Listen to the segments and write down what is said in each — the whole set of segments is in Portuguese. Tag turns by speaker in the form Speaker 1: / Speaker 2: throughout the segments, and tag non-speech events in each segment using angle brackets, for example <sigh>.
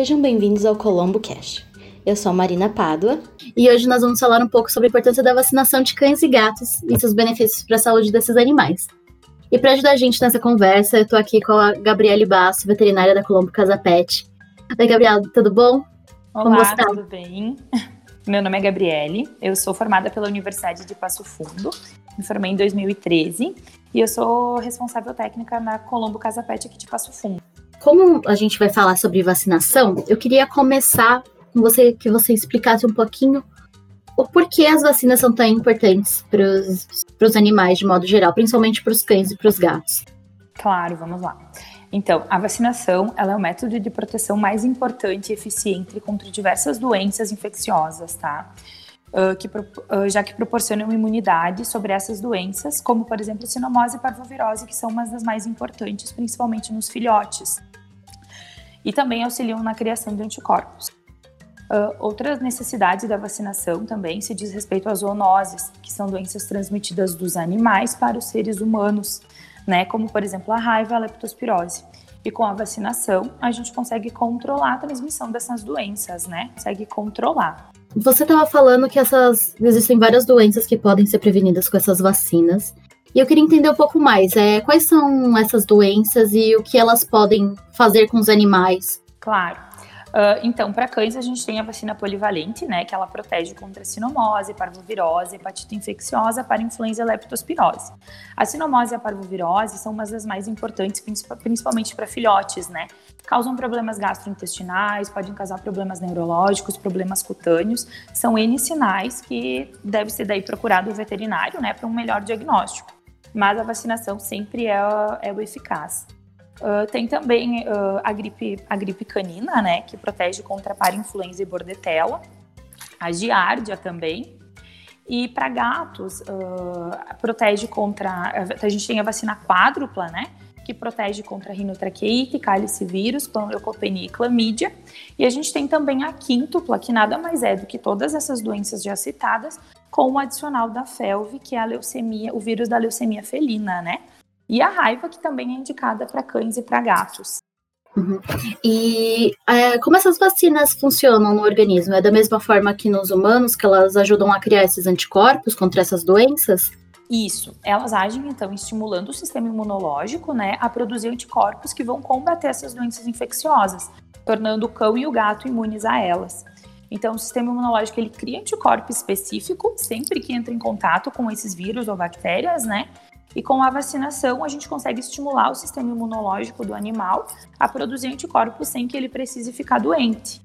Speaker 1: Sejam bem-vindos ao Colombo Cash. Eu sou a Marina Pádua
Speaker 2: e hoje nós vamos falar um pouco sobre a importância da vacinação de cães e gatos e seus benefícios para a saúde desses animais. E para ajudar a gente nessa conversa, eu estou aqui com a Gabriele Basso, veterinária da Colombo Casa Pet. Oi, Gabriela, tudo bom?
Speaker 3: Olá, tudo bem? <laughs> Meu nome é Gabriele, eu sou formada pela Universidade de Passo Fundo, me formei em 2013 e eu sou responsável técnica na Colombo Casa Pet aqui de Passo Fundo.
Speaker 2: Como a gente vai falar sobre vacinação, eu queria começar com você que você explicasse um pouquinho o porquê as vacinas são tão importantes para os animais de modo geral, principalmente para os cães e para os gatos.
Speaker 3: Claro, vamos lá. Então, a vacinação ela é o método de proteção mais importante e eficiente contra diversas doenças infecciosas, tá? Que, uh, já que proporcionam imunidade sobre essas doenças, como por exemplo sinomose e parvovirose, que são uma das mais importantes, principalmente nos filhotes e também auxiliam na criação de anticorpos. Uh, outras necessidades da vacinação também se diz respeito às zoonoses, que são doenças transmitidas dos animais para os seres humanos, né, como por exemplo a raiva e a leptospirose. E com a vacinação, a gente consegue controlar a transmissão dessas doenças, né? Consegue controlar.
Speaker 2: Você estava falando que essas existem várias doenças que podem ser prevenidas com essas vacinas. E eu queria entender um pouco mais, é, quais são essas doenças e o que elas podem fazer com os animais?
Speaker 3: Claro. Uh, então, para cães, a gente tem a vacina polivalente, né, que ela protege contra sinomose, parvovirose, hepatite infecciosa, para influenza e leptospirose. A sinomose e a parvovirose são umas das mais importantes, principalmente para filhotes, né? Causam problemas gastrointestinais, podem causar problemas neurológicos, problemas cutâneos. São N sinais que deve ser daí procurado o veterinário, né, para um melhor diagnóstico mas a vacinação sempre é, é o eficaz. Uh, tem também uh, a, gripe, a gripe canina, né, que protege contra parainfluenza e bordetela, a giardia também. E para gatos, uh, protege contra. A gente tem a vacina quádrupla, né? que protege contra rinotraqueite, cálice vírus, panleucopenia e clamídia. E a gente tem também a quíntupla, que nada mais é do que todas essas doenças já citadas, com o adicional da FeLV, que é a leucemia, o vírus da leucemia felina, né? E a raiva, que também é indicada para cães e para gatos.
Speaker 2: Uhum. E é, como essas vacinas funcionam no organismo? É da mesma forma que nos humanos, que elas ajudam a criar esses anticorpos contra essas doenças?
Speaker 3: Isso, elas agem então estimulando o sistema imunológico, né, a produzir anticorpos que vão combater essas doenças infecciosas, tornando o cão e o gato imunes a elas. Então, o sistema imunológico ele cria anticorpo específico sempre que entra em contato com esses vírus ou bactérias, né? E com a vacinação, a gente consegue estimular o sistema imunológico do animal a produzir anticorpos sem que ele precise ficar doente.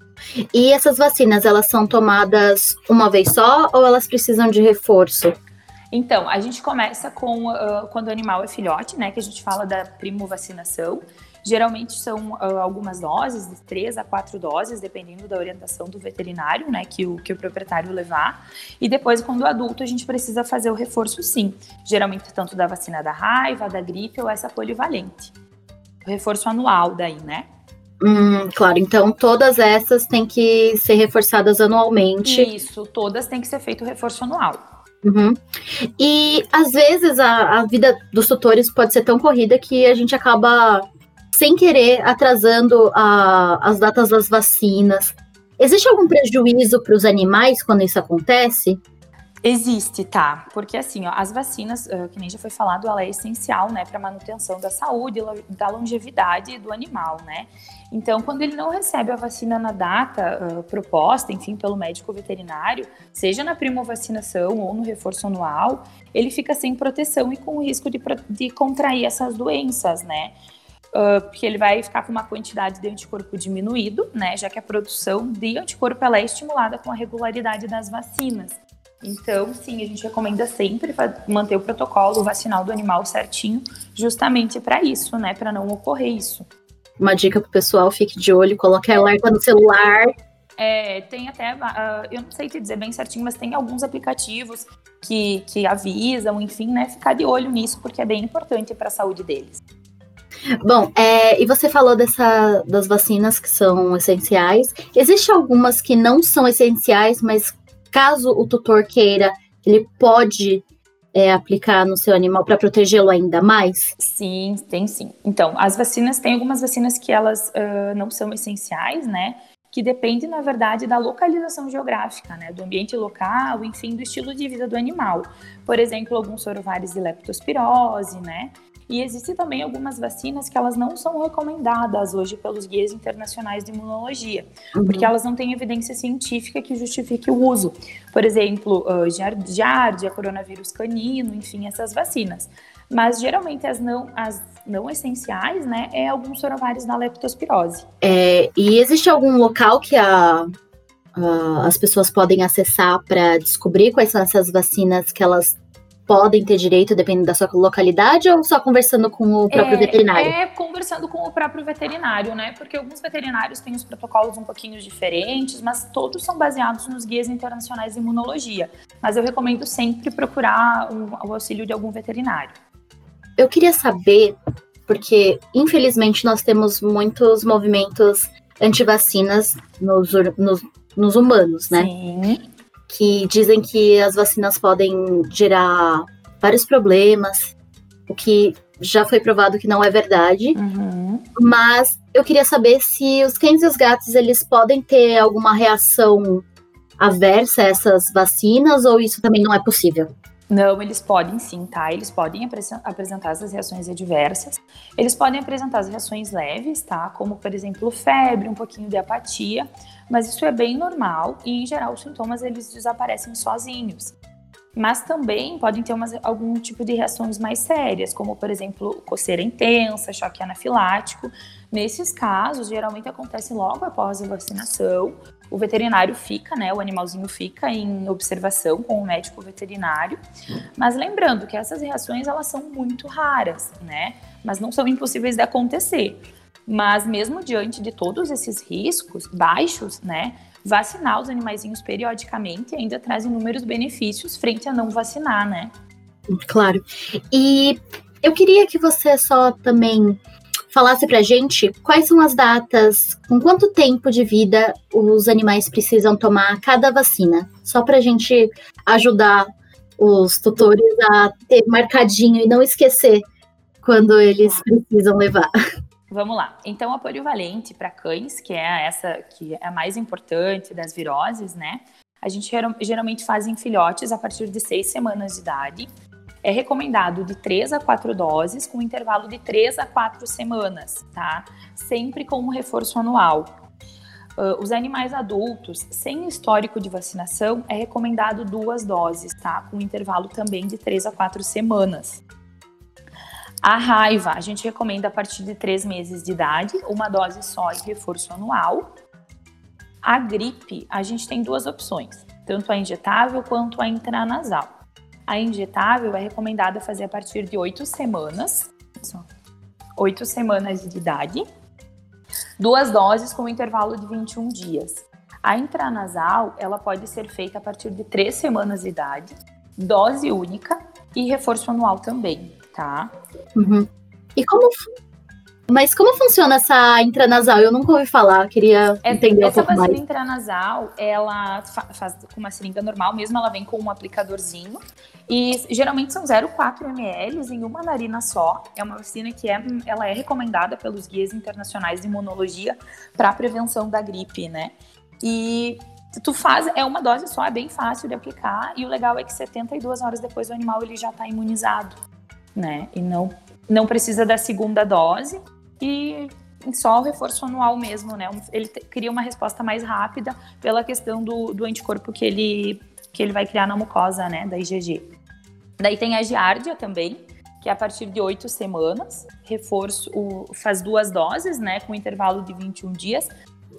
Speaker 2: E essas vacinas, elas são tomadas uma vez só ou elas precisam de reforço?
Speaker 3: Então, a gente começa com uh, quando o animal é filhote, né? Que a gente fala da primo vacinação. Geralmente são uh, algumas doses, de três a quatro doses, dependendo da orientação do veterinário, né? Que o, que o proprietário levar. E depois, quando adulto, a gente precisa fazer o reforço sim. Geralmente, tanto da vacina da raiva, da gripe ou essa polivalente. O reforço anual daí, né?
Speaker 2: Hum, claro, então todas essas têm que ser reforçadas anualmente.
Speaker 3: Isso, todas têm que ser feito o reforço anual.
Speaker 2: Uhum. E às vezes a, a vida dos tutores pode ser tão corrida que a gente acaba, sem querer, atrasando a, as datas das vacinas. Existe algum prejuízo para os animais quando isso acontece?
Speaker 3: Existe, tá? Porque assim, ó, as vacinas, uh, que nem já foi falado, ela é essencial, né, para manutenção da saúde, da longevidade do animal, né? Então, quando ele não recebe a vacina na data uh, proposta, enfim, pelo médico veterinário, seja na primovacinação ou no reforço anual, ele fica sem proteção e com risco de, de contrair essas doenças, né? Uh, porque ele vai ficar com uma quantidade de anticorpo diminuído, né? Já que a produção de anticorpo ela é estimulada com a regularidade das vacinas. Então, sim, a gente recomenda sempre manter o protocolo vacinal do animal certinho, justamente para isso, né? Para não ocorrer isso.
Speaker 2: Uma dica pro pessoal, fique de olho, coloque alerta no celular.
Speaker 3: É, tem até, uh, eu não sei te dizer bem certinho, mas tem alguns aplicativos que, que avisam, enfim, né? Ficar de olho nisso, porque é bem importante para a saúde deles.
Speaker 2: Bom, é, e você falou dessa, das vacinas que são essenciais. Existem algumas que não são essenciais, mas caso o tutor queira, ele pode é, aplicar no seu animal para protegê-lo ainda mais?
Speaker 3: Sim, tem sim. Então, as vacinas, tem algumas vacinas que elas uh, não são essenciais, né? Que depende, na verdade, da localização geográfica, né? Do ambiente local, enfim, do estilo de vida do animal. Por exemplo, alguns sorovares de leptospirose, né? E existem também algumas vacinas que elas não são recomendadas hoje pelos guias internacionais de imunologia, uhum. porque elas não têm evidência científica que justifique o uso. Por exemplo, uh, Giardia, coronavírus canino, enfim, essas vacinas. Mas geralmente as não, as não essenciais, né, é alguns sorovários da leptospirose.
Speaker 2: É, e existe algum local que a, a as pessoas podem acessar para descobrir quais são essas vacinas que elas podem ter direito, dependendo da sua localidade, ou só conversando com o próprio
Speaker 3: é,
Speaker 2: veterinário?
Speaker 3: É, conversando com o próprio veterinário, né? Porque alguns veterinários têm os protocolos um pouquinho diferentes, mas todos são baseados nos guias internacionais de imunologia. Mas eu recomendo sempre procurar um, o auxílio de algum veterinário.
Speaker 2: Eu queria saber, porque infelizmente nós temos muitos movimentos anti-vacinas nos, nos, nos humanos, né?
Speaker 3: Sim
Speaker 2: que dizem que as vacinas podem gerar vários problemas, o que já foi provado que não é verdade.
Speaker 3: Uhum.
Speaker 2: Mas eu queria saber se os cães e os gatos eles podem ter alguma reação aversa a essas vacinas ou isso também não é possível?
Speaker 3: Não, eles podem sim, tá? Eles podem apresentar essas reações adversas. Eles podem apresentar as reações leves, tá? Como, por exemplo, febre, um pouquinho de apatia. Mas isso é bem normal e, em geral, os sintomas eles desaparecem sozinhos. Mas também podem ter umas, algum tipo de reações mais sérias, como, por exemplo, coceira intensa, choque anafilático. Nesses casos, geralmente acontece logo após a vacinação o veterinário fica, né? O animalzinho fica em observação com o médico veterinário. Mas lembrando que essas reações elas são muito raras, né? Mas não são impossíveis de acontecer. Mas mesmo diante de todos esses riscos baixos, né? Vacinar os animaizinhos periodicamente ainda traz inúmeros benefícios frente a não vacinar, né?
Speaker 2: Claro. E eu queria que você só também falasse pra gente quais são as datas, com quanto tempo de vida os animais precisam tomar cada vacina, só pra gente ajudar os tutores a ter marcadinho e não esquecer quando eles precisam levar.
Speaker 3: Vamos lá. Então, a polivalente para cães, que é essa que é a mais importante das viroses, né? A gente geralmente faz em filhotes a partir de seis semanas de idade é recomendado de 3 a 4 doses, com intervalo de 3 a 4 semanas, tá? Sempre com um reforço anual. Uh, os animais adultos sem histórico de vacinação é recomendado duas doses, tá? Com intervalo também de 3 a 4 semanas. A raiva, a gente recomenda a partir de 3 meses de idade, uma dose só e reforço anual. A gripe, a gente tem duas opções, tanto a injetável quanto a intranasal. A injetável é recomendada fazer a partir de oito semanas, oito semanas de idade, duas doses com intervalo de 21 dias. A intranasal, ela pode ser feita a partir de três semanas de idade, dose única e reforço anual também, tá?
Speaker 2: Uhum. E como mas como funciona essa intranasal? Eu nunca ouvi falar, queria essa, entender um
Speaker 3: pouco
Speaker 2: mais. Essa vacina
Speaker 3: intranasal, ela faz com uma seringa normal, mesmo ela vem com um aplicadorzinho. E geralmente são 0,4 ml em uma narina só. É uma vacina que é, ela é recomendada pelos guias internacionais de imunologia para prevenção da gripe, né? E tu faz, é uma dose só, é bem fácil de aplicar. E o legal é que 72 horas depois o animal ele já está imunizado, né? E não, não precisa da segunda dose e só o reforço anual mesmo, né? Ele cria uma resposta mais rápida pela questão do, do anticorpo que ele, que ele vai criar na mucosa, né? Da IgG. Daí tem a giardia também, que é a partir de oito semanas, reforço, o, faz duas doses, né? Com intervalo de 21 dias,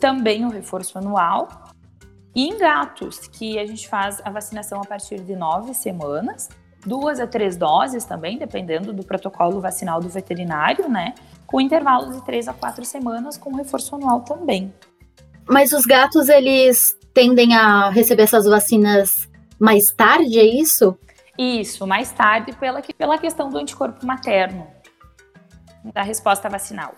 Speaker 3: também o reforço anual. E em gatos, que a gente faz a vacinação a partir de nove semanas, duas a três doses também, dependendo do protocolo vacinal do veterinário, né? Com intervalos de três a quatro semanas, com reforço anual também.
Speaker 2: Mas os gatos, eles tendem a receber essas vacinas mais tarde, é isso?
Speaker 3: Isso, mais tarde, pela, pela questão do anticorpo materno, da resposta vacinal.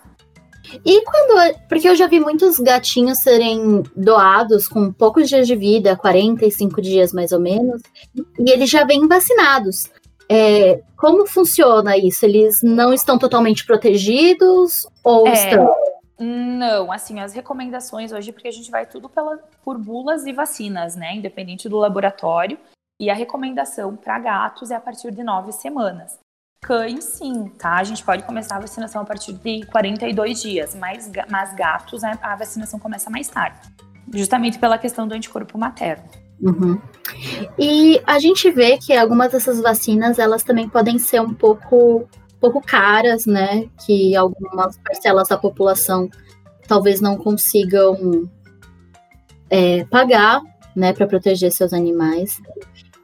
Speaker 2: E quando. Porque eu já vi muitos gatinhos serem doados com poucos dias de vida, 45 dias mais ou menos, e eles já vêm vacinados. É, como funciona isso? Eles não estão totalmente protegidos ou
Speaker 3: É.
Speaker 2: estão?
Speaker 3: Não, assim, as recomendações hoje, porque a gente vai tudo pela, por bulas e vacinas, né? Independente do laboratório. E a recomendação para gatos é a partir de nove semanas. Cães, sim, tá? A gente pode começar a vacinação a partir de 42 dias, mas, mas gatos, a, a vacinação começa mais tarde. Justamente pela questão do anticorpo materno.
Speaker 2: Uhum. E a gente vê que algumas dessas vacinas elas também podem ser um pouco, pouco caras, né? Que algumas parcelas da população talvez não consigam é, pagar, né, para proteger seus animais.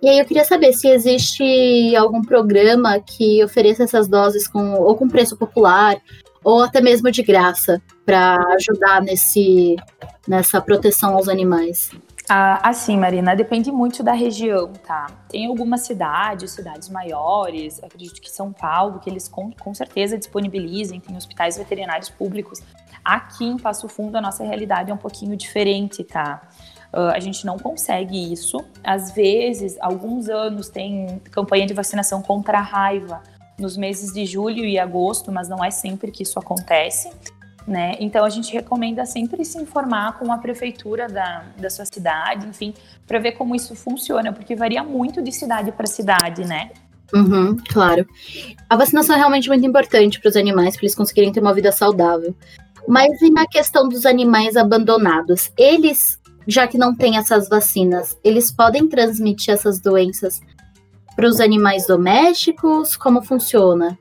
Speaker 2: E aí eu queria saber se existe algum programa que ofereça essas doses com ou com preço popular ou até mesmo de graça para ajudar nesse nessa proteção aos animais.
Speaker 3: Ah, assim, Marina, depende muito da região, tá? Tem algumas cidades, cidades maiores, acredito que São Paulo, que eles com, com certeza disponibilizem, tem hospitais veterinários públicos. Aqui em Passo Fundo, a nossa realidade é um pouquinho diferente, tá? Ah, a gente não consegue isso. Às vezes, alguns anos tem campanha de vacinação contra a raiva nos meses de julho e agosto, mas não é sempre que isso acontece né? Então a gente recomenda sempre se informar com a prefeitura da, da sua cidade, enfim, para ver como isso funciona, porque varia muito de cidade para cidade, né?
Speaker 2: Uhum, claro. A vacinação é realmente muito importante para os animais, para eles conseguirem ter uma vida saudável. Mas e na questão dos animais abandonados? Eles, já que não têm essas vacinas, eles podem transmitir essas doenças para os animais domésticos? Como funciona?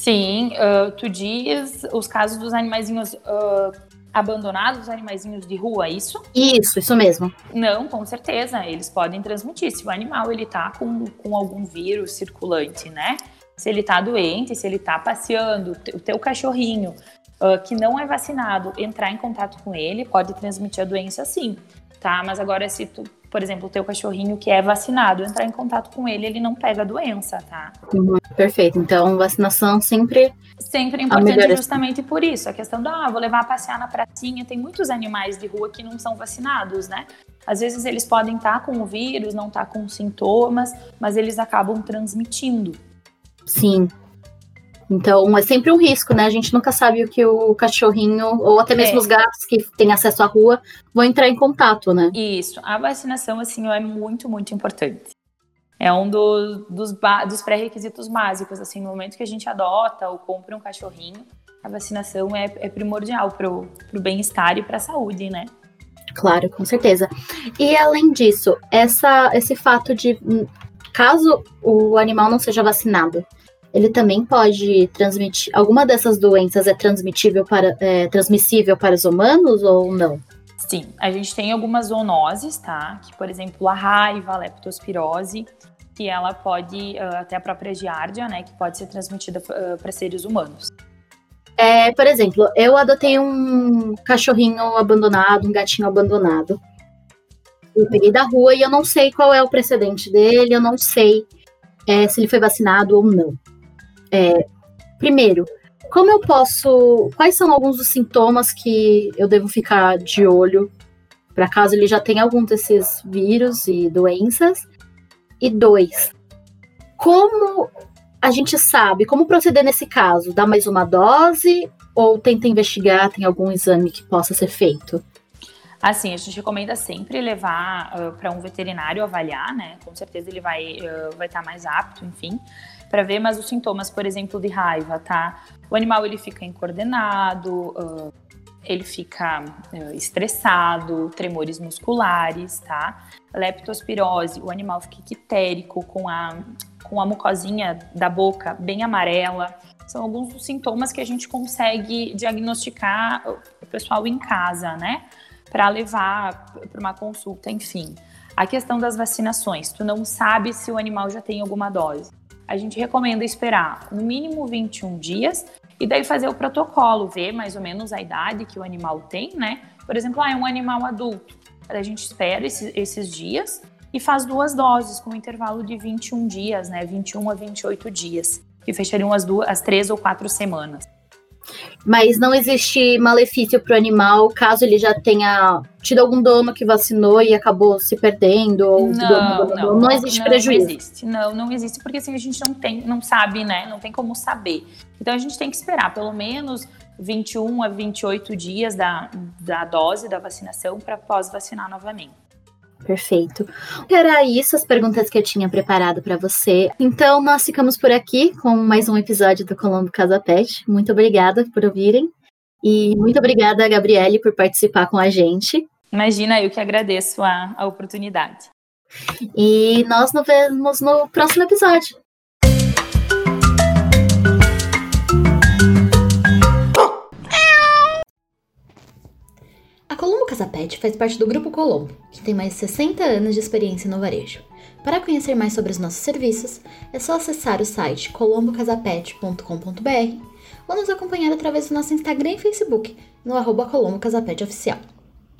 Speaker 3: Sim, ah, tu diz os casos dos animaizinhos ah, abandonados, os animaizinhos de rua, é isso?
Speaker 2: Isso, isso mesmo.
Speaker 3: Não, com certeza, eles podem transmitir. Se o animal ele tá com, com algum vírus circulante, né? Se ele tá doente, se ele tá passeando, o teu cachorrinho ah, que não é vacinado entrar em contato com ele, pode transmitir a doença sim, tá? Mas agora se tu, por exemplo, o teu cachorrinho que é vacinado entrar em contato com ele, ele não pega a doença, tá?
Speaker 2: Perfeito. Então, vacinação sempre.
Speaker 3: Sempre é importante
Speaker 2: é-
Speaker 3: justamente por isso. A questão da, ah, vou levar a passear na pracinha. Tem muitos animais de rua que não são vacinados, né? Às vezes eles podem estar com o vírus, não estar com sintomas, mas eles acabam transmitindo.
Speaker 2: Sim. Então, é sempre um risco, né? A gente nunca sabe o que o cachorrinho, ou até mesmo
Speaker 3: É.
Speaker 2: os gatos que têm acesso à rua, vão entrar em contato, né?
Speaker 3: Isso. A vacinação, assim, é muito, muito importante. É um do- dos, dos pré-requisitos básicos. Assim, no momento que a gente adota ou compra um cachorrinho, a vacinação é, é primordial pro, pro bem-estar e pra saúde, né?
Speaker 2: Claro, com certeza. E além disso, essa, esse fato de hum, caso o animal não seja vacinado, ele também pode transmitir. Alguma dessas doenças é transmitível para é, transmissível para os humanos ou não?
Speaker 3: Sim, a gente tem algumas zoonoses, tá? Que, por exemplo, a raiva, a leptospirose, que ela pode, ah, até a própria giardia, né? Que pode ser transmitida para seres humanos.
Speaker 2: É, por exemplo, eu adotei um cachorrinho abandonado, um gatinho abandonado. Eu peguei da rua e eu não sei qual é o precedente dele, eu não sei é, se ele foi vacinado ou não. É, primeiro, como eu posso. Quais são alguns dos sintomas que eu devo ficar de olho para caso ele já tenha algum desses vírus e doenças? E dois, como a gente sabe como proceder nesse caso? Dá mais uma dose ou tenta investigar? Tem algum exame que possa ser feito?
Speaker 3: Assim, a gente recomenda sempre levar para um veterinário avaliar, né? Com certeza ele vai ah, vai estar mais apto, enfim, para ver. Mas os sintomas, por exemplo, de raiva, tá? O animal ele fica incoordenado, ah, ele fica ah, estressado, tremores musculares, tá? Leptospirose, o animal fica ictérico, com a com a mucosinha da boca bem amarela. São alguns dos sintomas que a gente consegue diagnosticar o pessoal em casa, né? Para levar para uma consulta, enfim. A questão das vacinações, tu não sabe se o animal já tem alguma dose. A gente recomenda esperar no mínimo 21 dias e daí fazer o protocolo, ver mais ou menos a idade que o animal tem, né? Por exemplo, ah, é um animal adulto. A gente espera esses, esses dias e faz duas doses com um intervalo de 21 dias, né? 21 a 28 dias, que fechariam as duas, as três ou quatro semanas.
Speaker 2: Mas não existe malefício para o animal caso ele já tenha tido algum dono que vacinou e acabou se perdendo ou
Speaker 3: não,
Speaker 2: não,
Speaker 3: não,
Speaker 2: não, existe
Speaker 3: não,
Speaker 2: prejuízo.
Speaker 3: Não existe, não, não existe porque assim a gente não tem, não sabe, né? Não tem como saber. Então a gente tem que esperar pelo menos 21 a 28 dias da, da dose da vacinação para pós-vacinar novamente.
Speaker 2: Perfeito. Era isso as perguntas que eu tinha preparado para você. Então, nós ficamos por aqui com mais um episódio do Colombo Casa Pet. Muito obrigada por ouvirem. E muito obrigada, Gabriele, por participar com a gente.
Speaker 3: Imagina, eu que agradeço a, a oportunidade.
Speaker 2: E nós nos vemos no próximo episódio.
Speaker 1: Colombo Casa Pet faz parte do Grupo Colombo, que tem mais de 60 anos de experiência no varejo. Para conhecer mais sobre os nossos serviços, é só acessar o site colombocasapet.com.br ou nos acompanhar através do nosso Instagram e Facebook, no arroba Colombo Casapet Oficial.